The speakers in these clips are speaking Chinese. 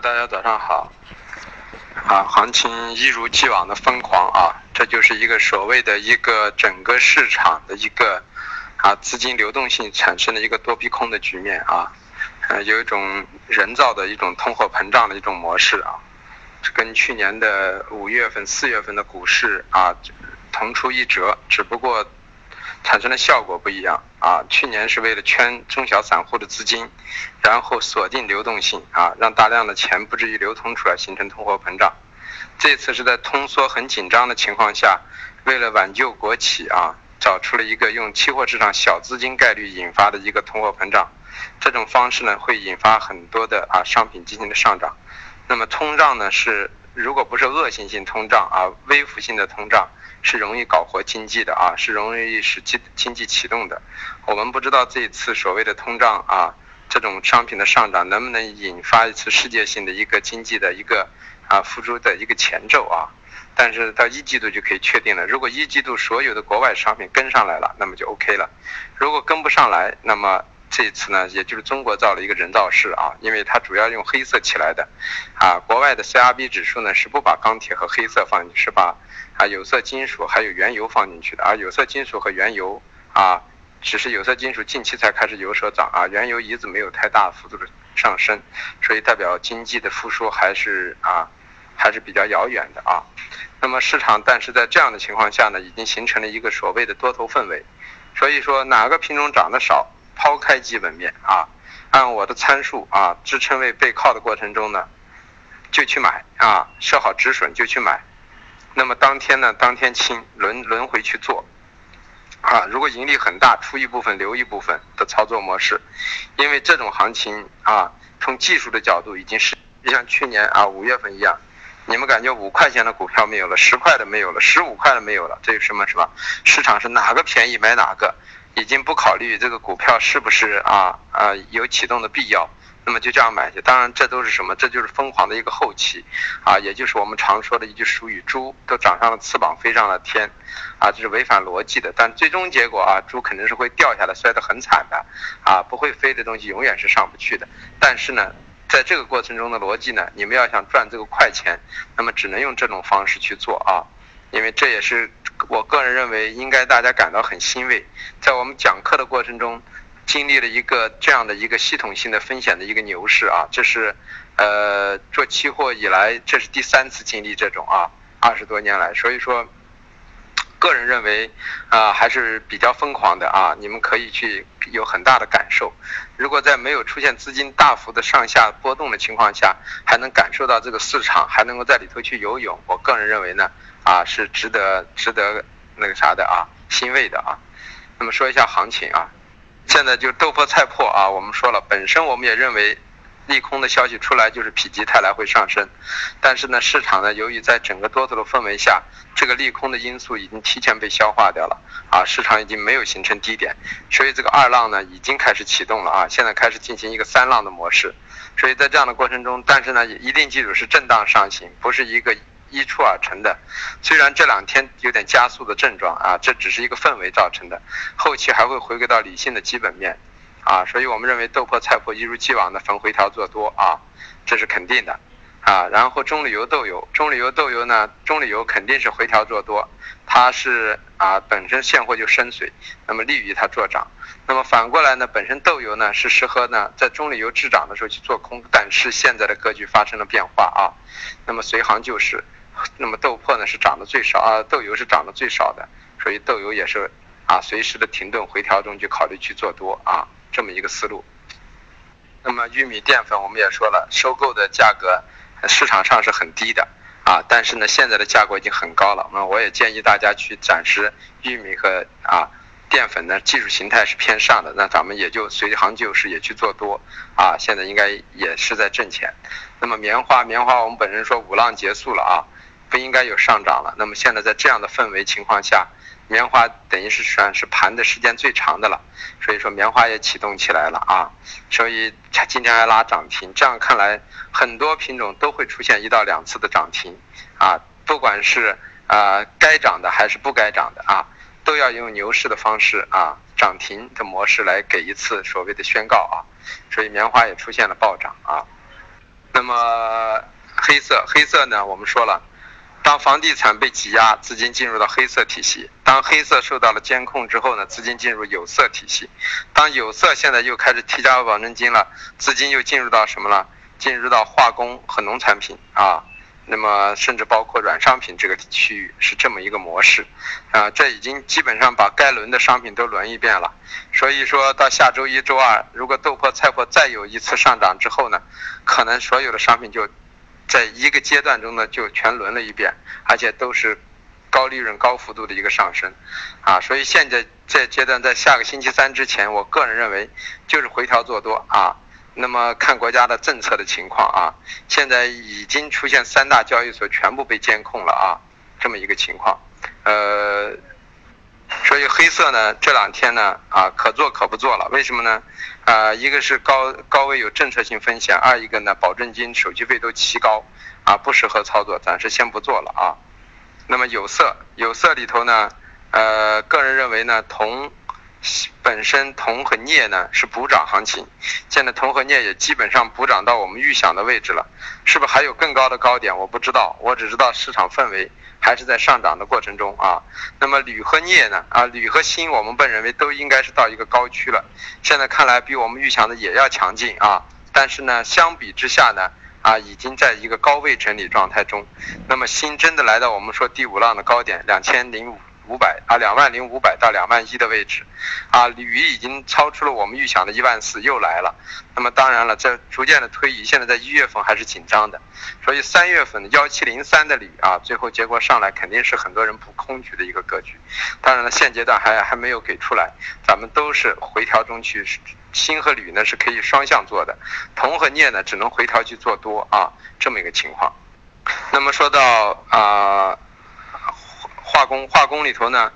大家早上好。啊，行情一如既往的疯狂啊，这就是一个所谓的一个整个市场的一个啊资金流动性产生的一个多逼空的局面啊，呃，有一种人造的一种通货膨胀的一种模式啊，跟去年的五月份、四月份的股市啊同出一辙，只不过。产生的效果不一样啊！去年是为了圈中小散户的资金，然后锁定流动性啊，让大量的钱不至于流通出来，形成通货膨胀。这次是在通缩很紧张的情况下，为了挽救国企啊，找出了一个用期货市场小资金概率引发的一个通货膨胀。这种方式呢，会引发很多的啊商品进行的上涨。那么通胀呢，是如果不是恶性性通胀啊，微幅性的通胀。是容易搞活经济的啊，是容易使经经济启动的。我们不知道这一次所谓的通胀啊，这种商品的上涨能不能引发一次世界性的一个经济的一个啊复苏的一个前奏啊。但是到一季度就可以确定了，如果一季度所有的国外商品跟上来了，那么就 OK 了。如果跟不上来，那么这一次呢，也就是中国造了一个人造势啊，因为它主要用黑色起来的啊。国外的 CRB 指数呢是不把钢铁和黑色放进去，是把。啊，有色金属还有原油放进去的，而有色金属和原油啊，只是有色金属近期才开始有所涨啊，原油一直没有太大幅度的上升，所以代表经济的复苏还是啊还是比较遥远的啊。那么市场，但是在这样的情况下呢，已经形成了一个所谓的多头氛围，所以说哪个品种涨得少，抛开基本面啊，按我的参数啊，支撑位背靠的过程中呢，就去买啊，设好止损就去买。那么当天呢，当天清轮轮回去做，啊，如果盈利很大，出一部分留一部分的操作模式，因为这种行情啊，从技术的角度已经是就像去年啊五月份一样，你们感觉五块钱的股票没有了，十块的没有了，十五块的没有了，这是什么是吧？市场是哪个便宜买哪个，已经不考虑这个股票是不是啊啊有启动的必要。那么就这样买去，当然这都是什么？这就是疯狂的一个后期，啊，也就是我们常说的一句俗语：猪都长上了翅膀飞上了天，啊，这是违反逻辑的。但最终结果啊，猪肯定是会掉下来，摔得很惨的，啊，不会飞的东西永远是上不去的。但是呢，在这个过程中的逻辑呢，你们要想赚这个快钱，那么只能用这种方式去做啊，因为这也是我个人认为应该大家感到很欣慰，在我们讲课的过程中。经历了一个这样的一个系统性的风险的一个牛市啊，这是，呃，做期货以来这是第三次经历这种啊，二十多年来，所以说，个人认为啊还是比较疯狂的啊，你们可以去有很大的感受。如果在没有出现资金大幅的上下波动的情况下，还能感受到这个市场，还能够在里头去游泳，我个人认为呢啊是值得值得那个啥的啊，欣慰的啊。那么说一下行情啊。现在就豆破菜破啊！我们说了，本身我们也认为利空的消息出来就是否极泰来会上升，但是呢，市场呢由于在整个多头的氛围下，这个利空的因素已经提前被消化掉了啊，市场已经没有形成低点，所以这个二浪呢已经开始启动了啊，现在开始进行一个三浪的模式，所以在这样的过程中，但是呢一定记住是震荡上行，不是一个。一触而成的，虽然这两天有点加速的症状啊，这只是一个氛围造成的，后期还会回归到理性的基本面，啊，所以我们认为豆粕菜粕一如既往的逢回调做多啊，这是肯定的，啊，然后中榈油豆油，中榈油豆油呢，中榈油肯定是回调做多，它是啊本身现货就深水，那么利于它做涨，那么反过来呢，本身豆油呢是适合呢在中榈油滞涨的时候去做空，但是现在的格局发生了变化啊，那么随行就市。那么豆粕呢是涨得最少啊，豆油是涨得最少的，所以豆油也是啊随时的停顿回调中去考虑去做多啊。这么一个思路。那么玉米淀粉我们也说了，收购的价格市场上是很低的啊，但是呢现在的价格已经很高了。那我也建议大家去暂时玉米和啊淀粉呢技术形态是偏上的，那咱们也就随行就市也去做多啊，现在应该也是在挣钱。那么棉花棉花我们本身说五浪结束了啊。不应该有上涨了。那么现在在这样的氛围情况下，棉花等于是算是盘的时间最长的了，所以说棉花也启动起来了啊。所以它今天还拉涨停，这样看来很多品种都会出现一到两次的涨停啊。不管是啊该涨的还是不该涨的啊，都要用牛市的方式啊涨停的模式来给一次所谓的宣告啊。所以棉花也出现了暴涨啊。那么黑色，黑色呢，我们说了，当房地产被挤压，资金进入到黑色体系；当黑色受到了监控之后呢，资金进入有色体系；当有色现在又开始提交保证金了，资金又进入到什么了？进入到化工和农产品啊。那么，甚至包括软商品这个区域是这么一个模式，啊，这已经基本上把该轮的商品都轮一遍了。所以说到下周一周二，如果豆粕、菜粕再有一次上涨之后呢，可能所有的商品就在一个阶段中呢就全轮了一遍，而且都是高利润、高幅度的一个上升，啊，所以现在这阶段在下个星期三之前，我个人认为就是回调做多啊。那么看国家的政策的情况啊，现在已经出现三大交易所全部被监控了啊，这么一个情况，呃，所以黑色呢这两天呢啊可做可不做了，为什么呢？啊，一个是高高位有政策性风险，二一个呢保证金、手续费都奇高啊，不适合操作，暂时先不做了啊。那么有色有色里头呢，呃，个人认为呢铜。本身铜和镍呢是补涨行情，现在铜和镍也基本上补涨到我们预想的位置了，是不是还有更高的高点？我不知道，我只知道市场氛围还是在上涨的过程中啊。那么铝和镍呢？啊，铝和锌我们本认为都应该是到一个高区了，现在看来比我们预想的也要强劲啊。但是呢，相比之下呢，啊，已经在一个高位整理状态中。那么锌真的来到我们说第五浪的高点两千零五。五百啊，两万零五百到两万一的位置，啊，铝已经超出了我们预想的一万四，又来了。那么当然了，这逐渐的推移，现在在一月份还是紧张的，所以三月份幺七零三的铝啊，最后结果上来肯定是很多人补空局的一个格局。当然了，现阶段还还没有给出来，咱们都是回调中去，锌和铝呢是可以双向做的，铜和镍呢只能回调去做多啊，这么一个情况。那么说到啊。化工化工里头呢，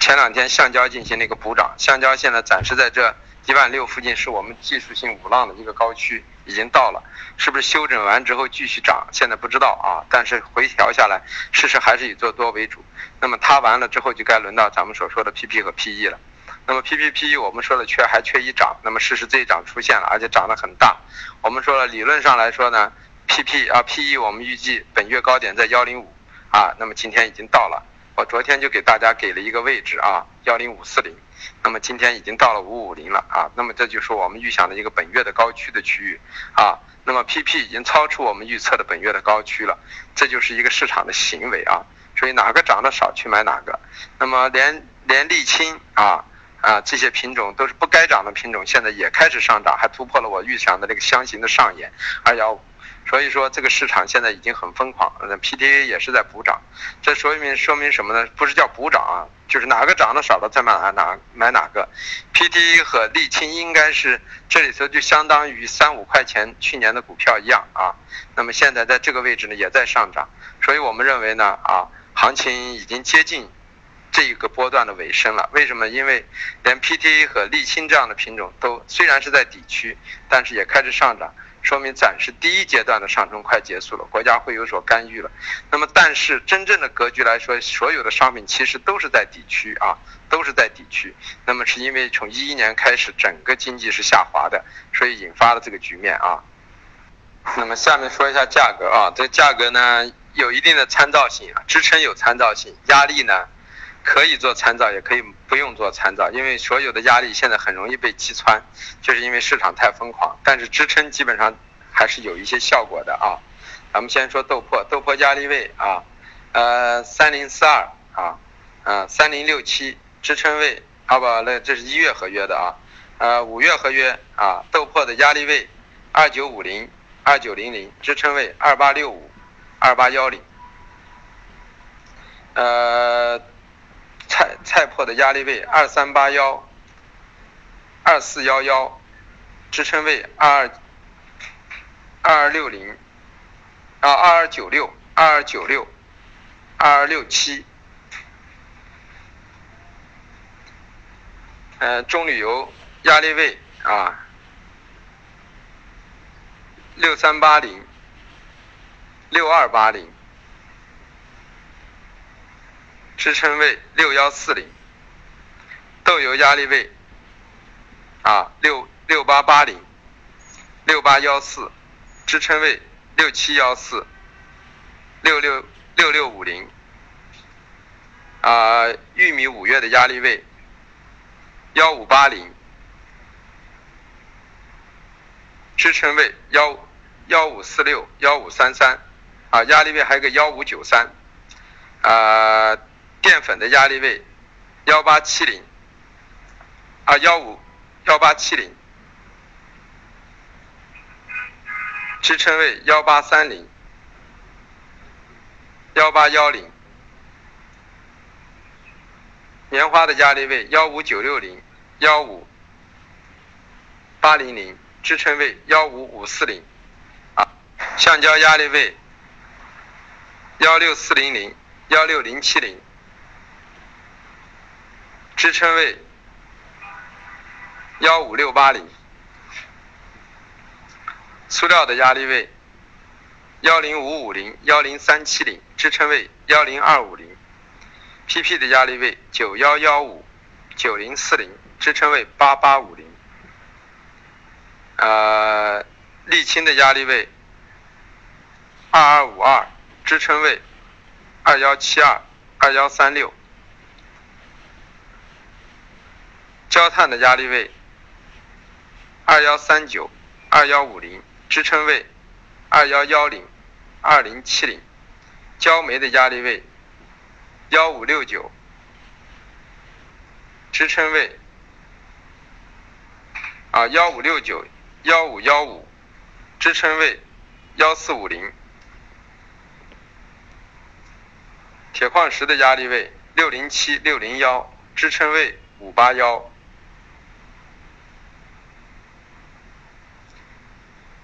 前两天橡胶进行了一个补涨，橡胶现在暂时在这一万六附近，是我们技术性五浪的一个高区，已经到了，是不是修整完之后继续涨？现在不知道啊，但是回调下来，事实还是以做多为主。那么它完了之后，就该轮到咱们所说的 PP 和 PE 了。那么 PP、PE 我们说了缺还缺一涨，那么事实这一涨出现了，而且涨得很大。我们说了理论上来说呢，PP 啊 PE 我们预计本月高点在幺零五啊，那么今天已经到了。我昨天就给大家给了一个位置啊，幺零五四零，那么今天已经到了五五零了啊，那么这就是我们预想的一个本月的高区的区域啊，那么 PP 已经超出我们预测的本月的高区了，这就是一个市场的行为啊，所以哪个涨得少去买哪个，那么连连沥青啊啊这些品种都是不该涨的品种，现在也开始上涨，还突破了我预想的这个箱型的上沿二幺五。所以说这个市场现在已经很疯狂，那 PTA 也是在补涨，这说明说明什么呢？不是叫补涨啊，就是哪个涨得少的再买哪买哪个。PTA 和沥青应该是这里头就相当于三五块钱去年的股票一样啊，那么现在在这个位置呢也在上涨，所以我们认为呢啊，行情已经接近这一个波段的尾声了。为什么？因为连 PTA 和沥青这样的品种都虽然是在底区，但是也开始上涨。说明暂时第一阶段的上升快结束了，国家会有所干预了。那么，但是真正的格局来说，所有的商品其实都是在底区啊，都是在底区。那么是因为从一一年开始，整个经济是下滑的，所以引发了这个局面啊。那么下面说一下价格啊，这价格呢有一定的参照性啊，支撑有参照性，压力呢可以做参照，也可以不用做参照，因为所有的压力现在很容易被击穿。就是因为市场太疯狂，但是支撑基本上还是有一些效果的啊。咱们先说豆粕，豆粕压力位啊，呃，三零四二啊，嗯，三零六七支撑位，好不，那这是一月合约的啊，呃，五月合约啊，豆粕的压力位二九五零、二九零零，支撑位二八六五、二八幺零，呃，菜粕的压力位二三八幺。二四幺幺，支撑位二二二二六零，啊二二九六二二九六二二六七，嗯，中旅游压力位啊六三八零六二八零，支撑位六幺四零，豆油压力位。啊，六六八八零，六八幺四，支撑位六七幺四，六六六六五零。啊，玉米五月的压力位幺五八零，支撑位幺幺五四六幺五三三，啊，压力位还有个幺五九三，啊，淀粉的压力位幺八七零，啊幺五幺八七零，支撑位幺八三零幺八幺零。棉花的压力位幺五九六零幺五八零零，支撑位幺五五四零，啊，橡胶压力位幺六四零零幺六零七零，支撑位幺五六八零，塑料的压力位幺零五五零幺零三七零，支撑位幺零二五零。PP 的压力位九幺幺五九零四零，支撑位八八五零。呃，沥青的压力位二二五二，支撑位二幺七二二幺三六。焦炭的压力位二幺三九二幺五零，支撑位二幺幺零二零七零。焦煤的压力位。幺五六九，支撑位啊，幺五六九幺五幺五，支撑位幺四五零。铁矿石的压力位六零七六零幺，支撑位五八幺。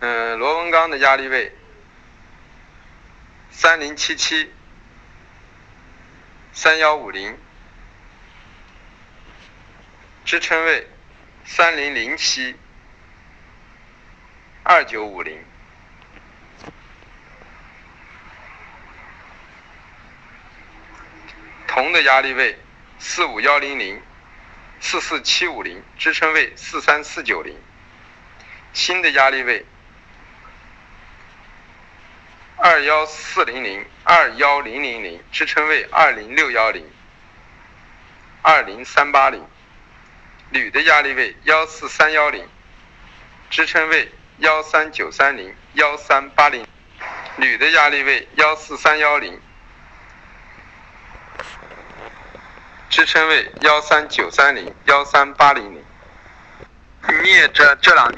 嗯，螺纹钢的压力位三零七七。三幺五零，支撑位三零零七二九五零，铜的压力位四五幺零零四四七五零，支撑位四三四九零，锌的压力位。二幺四零零二幺零零零，支撑位二零六幺零二零三八零，铝的压力位幺四三幺零，支撑位幺三九三零幺三八零，铝的压力位幺四三幺零，支撑位幺三九三零幺三八零零。你也这这两天。